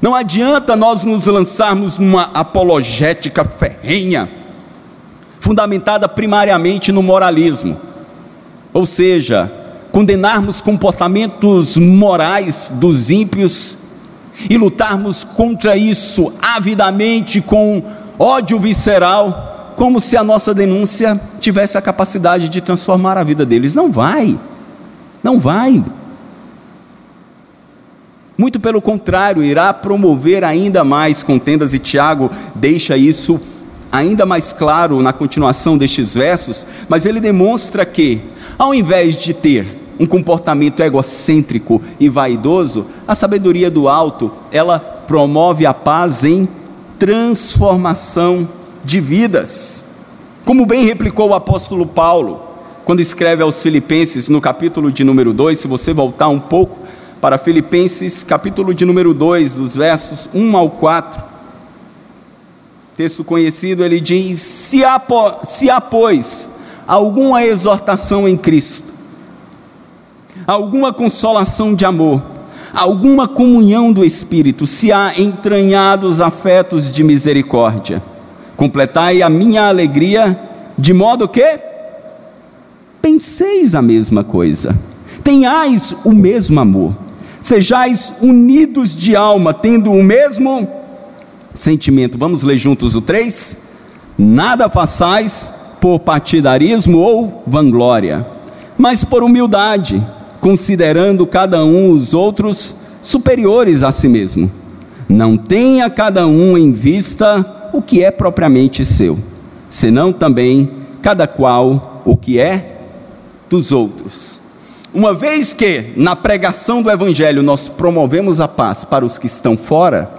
Não adianta nós nos lançarmos numa apologética ferrenha, fundamentada primariamente no moralismo, ou seja, condenarmos comportamentos morais dos ímpios e lutarmos contra isso avidamente com ódio visceral, como se a nossa denúncia tivesse a capacidade de transformar a vida deles. Não vai, não vai. Muito pelo contrário, irá promover ainda mais contendas, e Tiago deixa isso ainda mais claro na continuação destes versos, mas ele demonstra que, ao invés de ter um comportamento egocêntrico e vaidoso, a sabedoria do alto, ela promove a paz em transformação de vidas. Como bem replicou o apóstolo Paulo, quando escreve aos Filipenses no capítulo de número 2, se você voltar um pouco, para Filipenses, capítulo de número 2, dos versos 1 ao 4. Texto conhecido, ele diz: Se há, se há, pois, alguma exortação em Cristo, alguma consolação de amor, alguma comunhão do Espírito, se há entranhados afetos de misericórdia, completai a minha alegria, de modo que penseis a mesma coisa, tenhais o mesmo amor sejais unidos de alma, tendo o mesmo sentimento. Vamos ler juntos o 3? Nada façais por partidarismo ou vanglória, mas por humildade, considerando cada um os outros superiores a si mesmo. Não tenha cada um em vista o que é propriamente seu, senão também cada qual o que é dos outros. Uma vez que na pregação do Evangelho nós promovemos a paz para os que estão fora,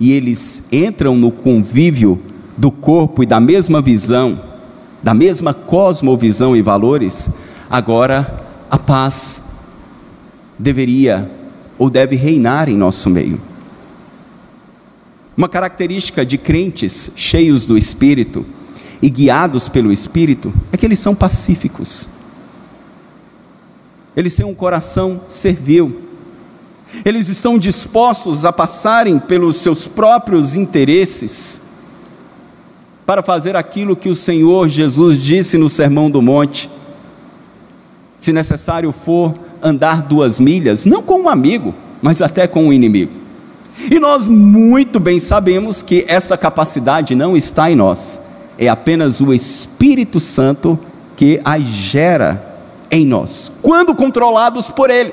e eles entram no convívio do corpo e da mesma visão, da mesma cosmovisão e valores, agora a paz deveria ou deve reinar em nosso meio. Uma característica de crentes cheios do Espírito e guiados pelo Espírito é que eles são pacíficos. Eles têm um coração servil. Eles estão dispostos a passarem pelos seus próprios interesses para fazer aquilo que o Senhor Jesus disse no Sermão do Monte. Se necessário for andar duas milhas, não com um amigo, mas até com um inimigo. E nós muito bem sabemos que essa capacidade não está em nós, é apenas o Espírito Santo que a gera em nós, quando controlados por Ele.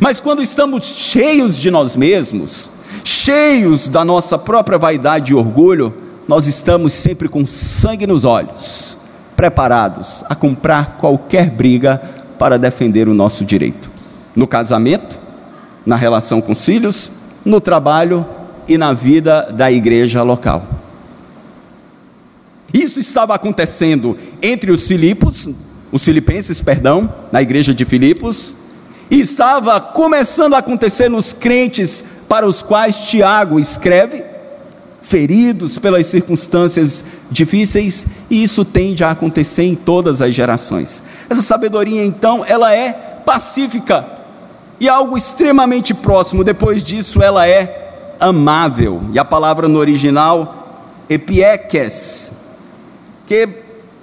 Mas quando estamos cheios de nós mesmos, cheios da nossa própria vaidade e orgulho, nós estamos sempre com sangue nos olhos, preparados a comprar qualquer briga para defender o nosso direito. No casamento, na relação com os filhos, no trabalho e na vida da igreja local. Isso estava acontecendo entre os Filipos, os filipenses, perdão, na igreja de Filipos, e estava começando a acontecer nos crentes para os quais Tiago escreve, feridos pelas circunstâncias difíceis, e isso tende a acontecer em todas as gerações. Essa sabedoria, então, ela é pacífica e algo extremamente próximo. Depois disso, ela é amável. E a palavra no original, epieques, que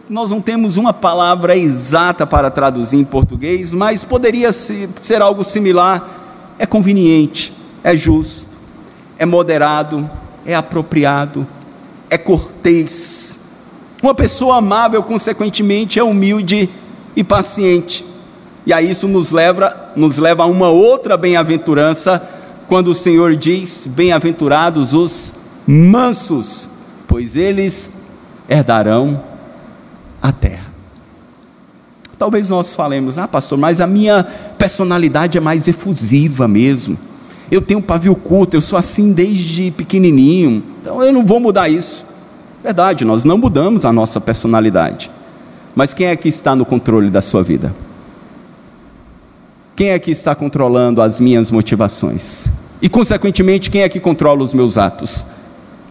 nós não temos uma palavra exata para traduzir em português, mas poderia ser algo similar. É conveniente, é justo, é moderado, é apropriado, é cortês. Uma pessoa amável, consequentemente, é humilde e paciente. E a isso nos leva, nos leva a uma outra bem-aventurança, quando o Senhor diz: Bem-aventurados os mansos, pois eles herdarão a terra. Talvez nós falemos, ah, pastor, mas a minha personalidade é mais efusiva mesmo. Eu tenho pavio curto, eu sou assim desde pequenininho, então eu não vou mudar isso. Verdade, nós não mudamos a nossa personalidade. Mas quem é que está no controle da sua vida? Quem é que está controlando as minhas motivações? E, consequentemente, quem é que controla os meus atos?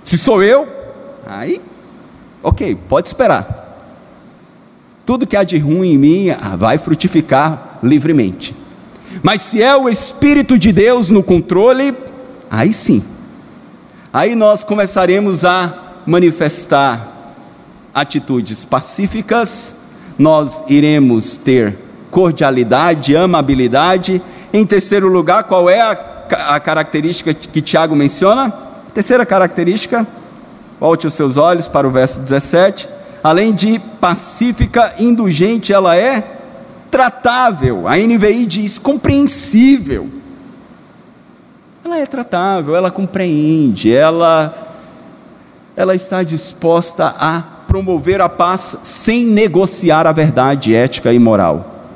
Se sou eu, aí, ok, pode esperar tudo que há de ruim em mim ah, vai frutificar livremente. Mas se é o Espírito de Deus no controle, aí sim, aí nós começaremos a manifestar atitudes pacíficas, nós iremos ter cordialidade, amabilidade. Em terceiro lugar, qual é a, a característica que Tiago menciona? Terceira característica, volte os seus olhos para o verso 17 além de pacífica, indulgente, ela é tratável. A NVI diz compreensível. Ela é tratável, ela compreende, ela ela está disposta a promover a paz sem negociar a verdade ética e moral.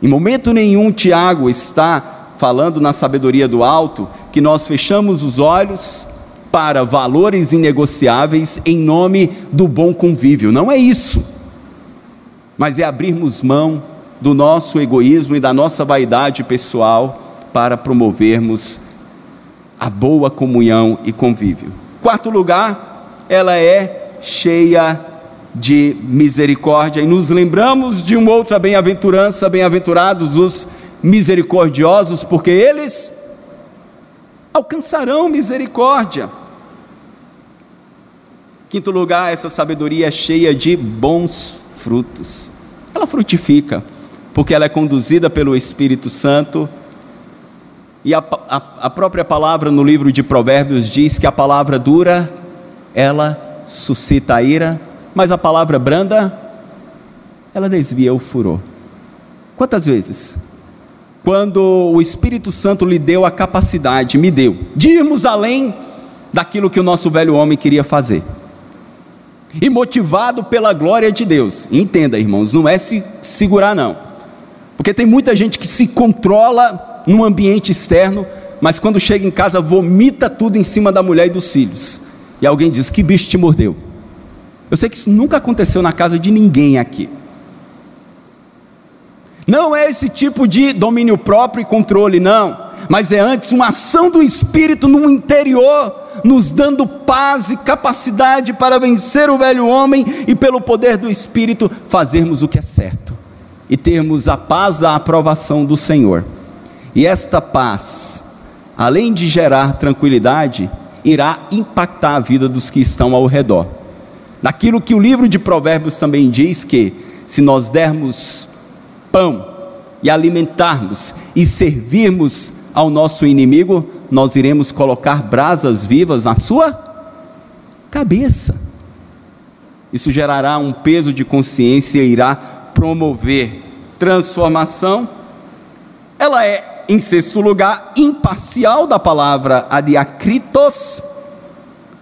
Em momento nenhum Tiago está falando na sabedoria do alto que nós fechamos os olhos para valores inegociáveis em nome do bom convívio. Não é isso. Mas é abrirmos mão do nosso egoísmo e da nossa vaidade pessoal para promovermos a boa comunhão e convívio. Quarto lugar, ela é cheia de misericórdia e nos lembramos de uma outra bem-aventurança, bem-aventurados os misericordiosos, porque eles alcançarão misericórdia. Quinto lugar, essa sabedoria é cheia de bons frutos. Ela frutifica, porque ela é conduzida pelo Espírito Santo. E a, a, a própria palavra no livro de Provérbios diz que a palavra dura, ela suscita a ira, mas a palavra branda, ela desvia o furor. Quantas vezes? Quando o Espírito Santo lhe deu a capacidade, me deu, de irmos além daquilo que o nosso velho homem queria fazer e motivado pela glória de Deus. Entenda, irmãos, não é se segurar, não. Porque tem muita gente que se controla no ambiente externo, mas quando chega em casa vomita tudo em cima da mulher e dos filhos. E alguém diz: Que bicho te mordeu? Eu sei que isso nunca aconteceu na casa de ninguém aqui. Não é esse tipo de domínio próprio e controle, não. Mas é antes uma ação do Espírito no interior nos dando paz e capacidade para vencer o velho homem e, pelo poder do Espírito, fazermos o que é certo e termos a paz da aprovação do Senhor. E esta paz, além de gerar tranquilidade, irá impactar a vida dos que estão ao redor. Naquilo que o livro de Provérbios também diz que, se nós dermos pão e alimentarmos e servirmos ao nosso inimigo, nós iremos colocar brasas vivas na sua cabeça. Isso gerará um peso de consciência e irá promover transformação. Ela é, em sexto lugar, imparcial da palavra adiacritos.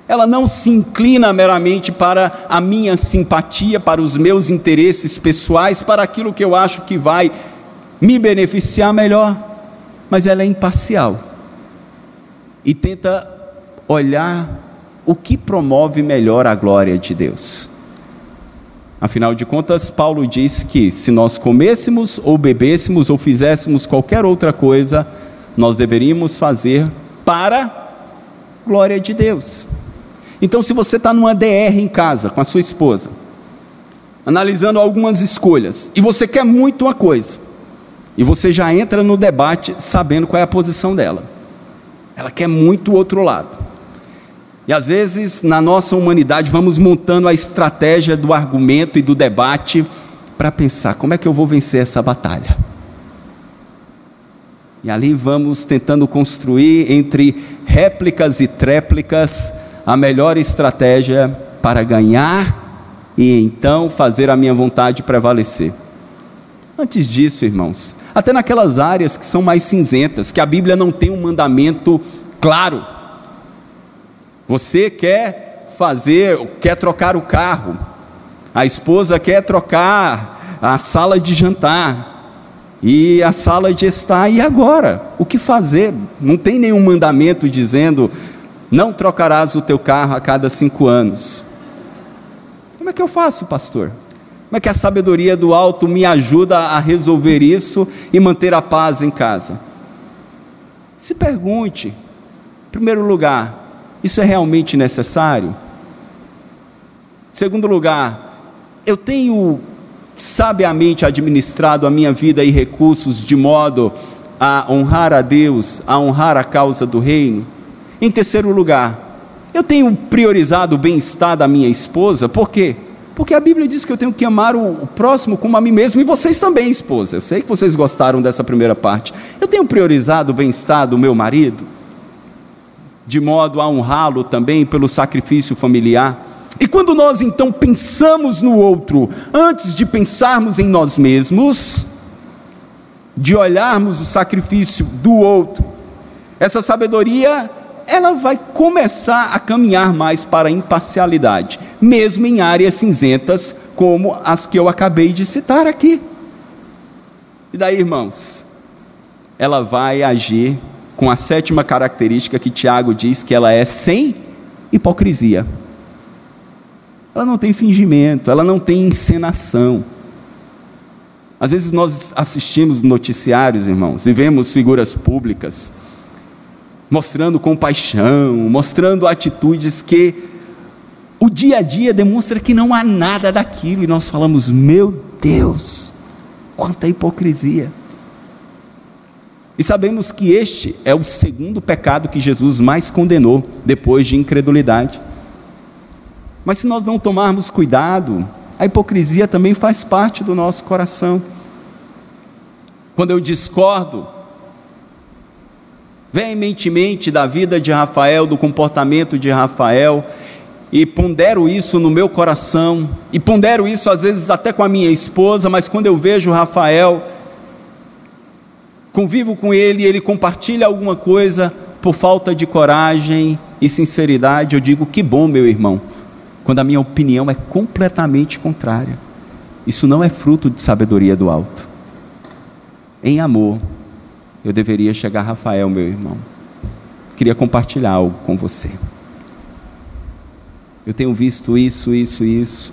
Ela não se inclina meramente para a minha simpatia, para os meus interesses pessoais, para aquilo que eu acho que vai me beneficiar melhor, mas ela é imparcial e tenta olhar o que promove melhor a glória de Deus. Afinal de contas, Paulo diz que se nós comêssemos ou bebêssemos ou fizéssemos qualquer outra coisa, nós deveríamos fazer para a glória de Deus. Então, se você está numa DR em casa com a sua esposa, analisando algumas escolhas, e você quer muito uma coisa, e você já entra no debate sabendo qual é a posição dela. Ela quer muito o outro lado. E às vezes, na nossa humanidade, vamos montando a estratégia do argumento e do debate para pensar: como é que eu vou vencer essa batalha? E ali vamos tentando construir entre réplicas e tréplicas a melhor estratégia para ganhar e então fazer a minha vontade prevalecer. Antes disso, irmãos, até naquelas áreas que são mais cinzentas, que a Bíblia não tem um mandamento claro. Você quer fazer, quer trocar o carro, a esposa quer trocar a sala de jantar e a sala de estar, e agora? O que fazer? Não tem nenhum mandamento dizendo, não trocarás o teu carro a cada cinco anos. Como é que eu faço, pastor? Como é que a sabedoria do alto me ajuda a resolver isso e manter a paz em casa? Se pergunte, em primeiro lugar, isso é realmente necessário? Segundo lugar, eu tenho sabiamente administrado a minha vida e recursos de modo a honrar a Deus, a honrar a causa do reino? Em terceiro lugar, eu tenho priorizado o bem-estar da minha esposa, por quê? Porque a Bíblia diz que eu tenho que amar o, próximo como a mim mesmo, e vocês também, esposa. Eu sei que vocês gostaram dessa primeira parte. Eu tenho priorizado o bem-estar do meu marido, de modo a honrá-lo também pelo sacrifício familiar. E quando nós então pensamos no outro, antes de pensarmos em nós mesmos, de olharmos o sacrifício do outro, essa sabedoria ela vai começar a caminhar mais para a imparcialidade, mesmo em áreas cinzentas como as que eu acabei de citar aqui. E daí, irmãos, ela vai agir com a sétima característica que Tiago diz que ela é sem hipocrisia. Ela não tem fingimento, ela não tem encenação. Às vezes nós assistimos noticiários, irmãos, e vemos figuras públicas mostrando compaixão, mostrando atitudes que o dia a dia demonstra que não há nada daquilo, e nós falamos, meu Deus, quanta hipocrisia. E sabemos que este é o segundo pecado que Jesus mais condenou, depois de incredulidade. Mas se nós não tomarmos cuidado, a hipocrisia também faz parte do nosso coração. Quando eu discordo veementemente da vida de Rafael, do comportamento de Rafael, e pondero isso no meu coração, e pondero isso às vezes até com a minha esposa, mas quando eu vejo Rafael, convivo com ele, ele compartilha alguma coisa por falta de coragem e sinceridade, eu digo: que bom, meu irmão, quando a minha opinião é completamente contrária. Isso não é fruto de sabedoria do alto. Em amor, eu deveria chegar, Rafael, meu irmão. Queria compartilhar algo com você. Eu tenho visto isso, isso, isso.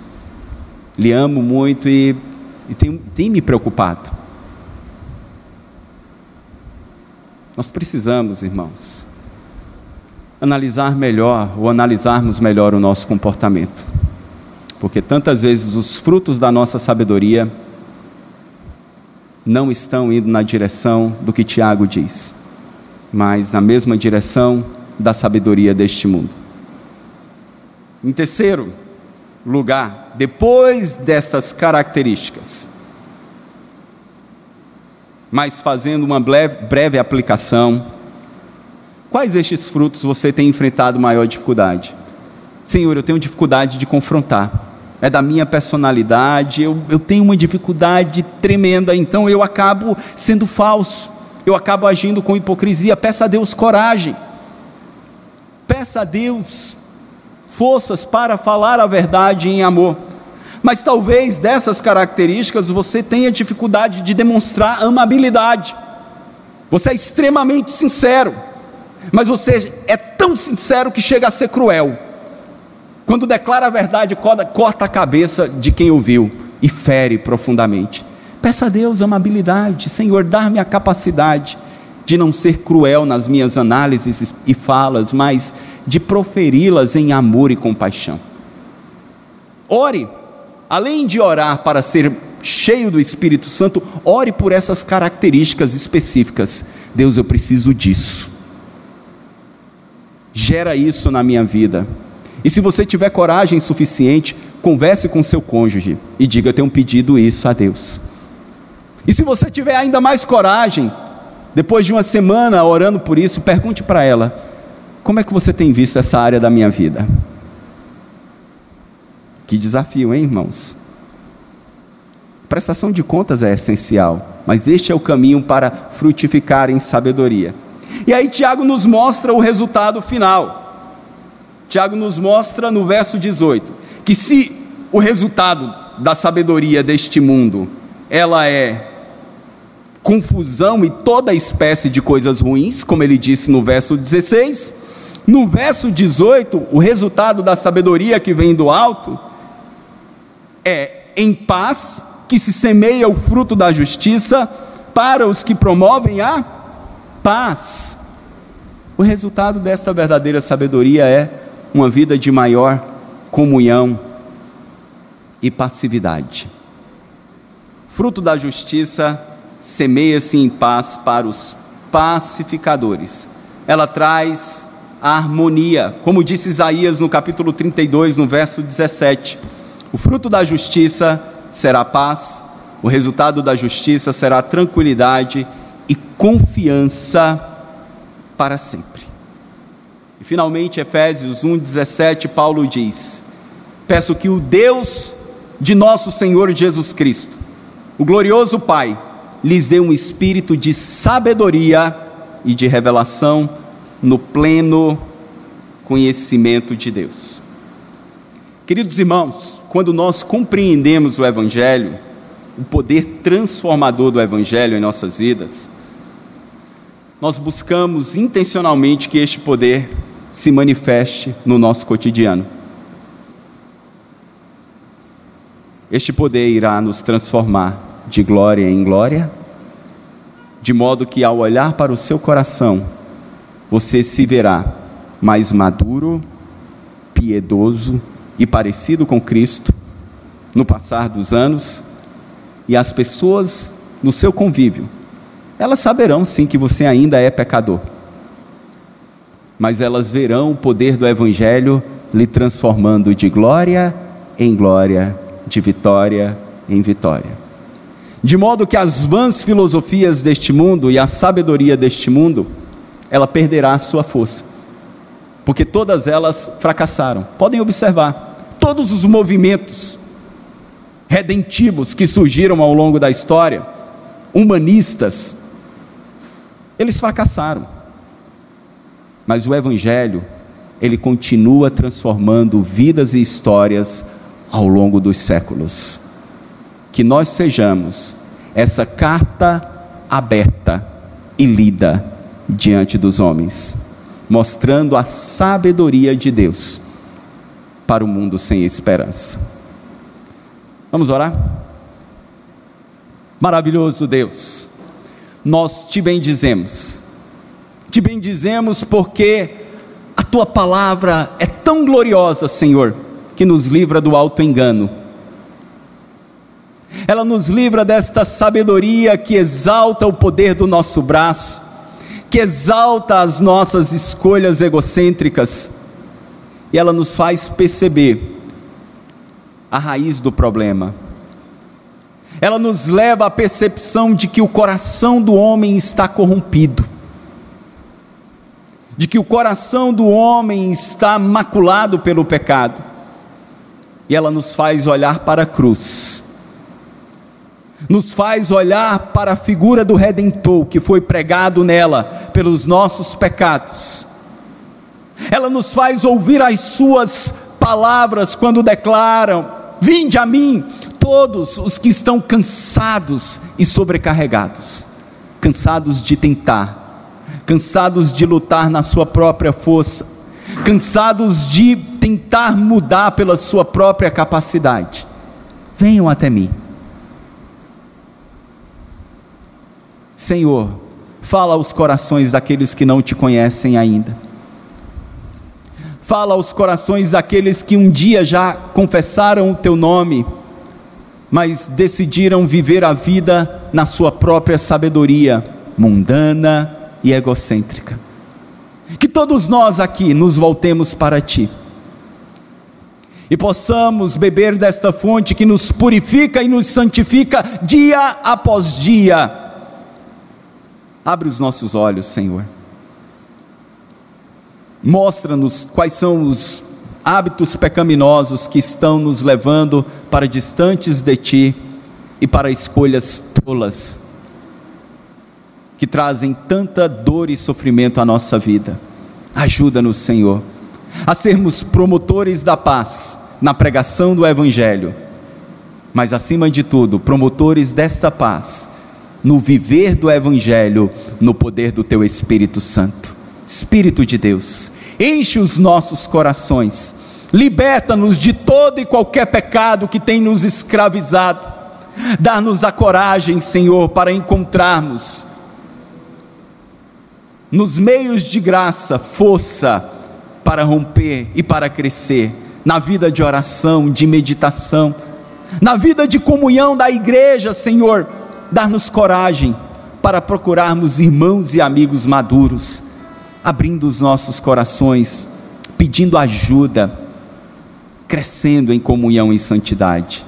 Lhe amo muito e, e tem, tem me preocupado. Nós precisamos, irmãos, analisar melhor ou analisarmos melhor o nosso comportamento. Porque tantas vezes os frutos da nossa sabedoria não estão indo na direção do que Tiago diz, mas na mesma direção da sabedoria deste mundo. Em terceiro lugar, depois dessas características, mas fazendo uma breve, aplicação, quais estes frutos você tem enfrentado maior dificuldade? Senhor, eu tenho dificuldade de confrontar, é da minha personalidade, eu, eu tenho uma dificuldade tremenda, então eu acabo sendo falso, eu acabo agindo com hipocrisia. Peça a Deus coragem, peça a Deus forças para falar a verdade em amor. Mas talvez dessas características você tenha dificuldade de demonstrar amabilidade. Você é extremamente sincero, mas você é tão sincero que chega a ser cruel. Quando declara a verdade, corta a cabeça de quem ouviu e fere profundamente. Peça a Deus amabilidade, Senhor, dar-me a capacidade de não ser cruel nas minhas análises e falas, mas de proferi-las em amor e compaixão. Ore além de orar para ser cheio do Espírito Santo, ore por essas características específicas. Deus, eu preciso disso. Gera isso na minha vida. E se você tiver coragem suficiente, converse com seu cônjuge e diga: Eu tenho pedido isso a Deus. E se você tiver ainda mais coragem, depois de uma semana orando por isso, pergunte para ela: Como é que você tem visto essa área da minha vida? Que desafio, hein, irmãos? Prestação de contas é essencial, mas este é o caminho para frutificar em sabedoria. E aí Tiago nos mostra o resultado final. Tiago nos mostra no verso 18 que se o resultado da sabedoria deste mundo ela é confusão e toda espécie de coisas ruins, como ele disse no verso 16, no verso 18, o resultado da sabedoria que vem do alto é em paz que se semeia o fruto da justiça para os que promovem a paz. O resultado desta verdadeira sabedoria é uma vida de maior comunhão e passividade. Fruto da justiça semeia-se em paz para os pacificadores. Ela traz a harmonia, como disse Isaías no capítulo 32, no verso 17 o fruto da justiça será paz, o resultado da justiça será tranquilidade e confiança para sempre. E finalmente, Efésios 1,17, Paulo diz: Peço que o Deus de nosso Senhor Jesus Cristo, o glorioso Pai, lhes dê um espírito de sabedoria e de revelação no pleno conhecimento de Deus. Queridos irmãos, quando nós compreendemos o Evangelho, o poder transformador do Evangelho em nossas vidas, nós buscamos intencionalmente que este poder se manifeste no nosso cotidiano. Este poder irá nos transformar de glória em glória, de modo que ao olhar para o seu coração, você se verá mais maduro, piedoso, e parecido com Cristo no passar dos anos, e as pessoas no seu convívio, elas saberão sim que você ainda é pecador, mas elas verão o poder do Evangelho lhe transformando de glória em glória, de vitória em vitória. De modo que as vãs filosofias deste mundo e a sabedoria deste mundo, ela perderá sua força, porque todas elas fracassaram. Podem observar todos os movimentos redentivos que surgiram ao longo da história, humanistas, eles fracassaram. Mas o Evangelho Ele continua transformando vidas e histórias ao longo dos séculos. Que nós sejamos essa carta aberta e lida diante dos homens, mostrando a sabedoria de Deus para o mundo sem esperança. Vamos orar? Maravilhoso Deus, nós te bendizemos, te bendizemos porque a tua palavra é tão gloriosa, Senhor, que nos livra do alto engano. Ela nos livra desta sabedoria que exalta o poder do nosso braço, que exalta as nossas escolhas egocêntricas, e ela nos faz perceber a raiz do problema. Ela nos leva à percepção de que o coração do homem está corrompido, de que o coração do homem está maculado pelo pecado, e ela nos faz olhar para a cruz, nos faz olhar para a figura do Redentor que foi pregado nela pelos nossos pecados ela nos faz ouvir as Suas palavras quando declaram: Vinde a mim, todos os que estão cansados e sobrecarregados, cansados de tentar, cansados de lutar na sua própria força, cansados de tentar mudar pela sua própria capacidade. Venham até mim. Senhor, fala aos corações daqueles que não te conhecem ainda Fala aos corações daqueles que um dia já confessaram o teu nome, mas decidiram viver a vida na sua própria sabedoria mundana e egocêntrica. Que todos nós aqui nos voltemos para ti e possamos beber desta fonte que nos purifica e nos santifica dia após dia. Abre os nossos olhos, Senhor Mostra-nos quais são os hábitos pecaminosos que estão nos levando para distantes de Ti e para escolhas tolas, que trazem tanta dor e sofrimento à nossa vida. Ajuda-nos, Senhor, a sermos promotores da paz na pregação do Evangelho, mas acima de tudo, promotores desta paz no viver do Evangelho, no poder do Teu Espírito Santo. Espírito de Deus, enche os nossos corações, liberta-nos de todo e qualquer pecado que tem nos escravizado, dá-nos a coragem, Senhor, para encontrarmos nos meios de graça força para romper e para crescer na vida de oração, de meditação, na vida de comunhão da igreja, Senhor, dar-nos coragem para procurarmos irmãos e amigos maduros abrindo os nossos corações, pedindo ajuda, crescendo em comunhão e santidade.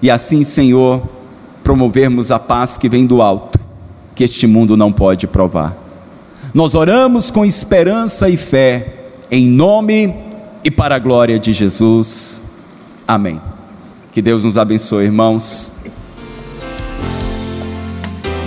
E assim, Senhor, promovermos a paz que vem do alto, que este mundo não pode provar. Nós oramos com esperança e fé, em nome e para a glória de Jesus. Amém. Que Deus nos abençoe, irmãos.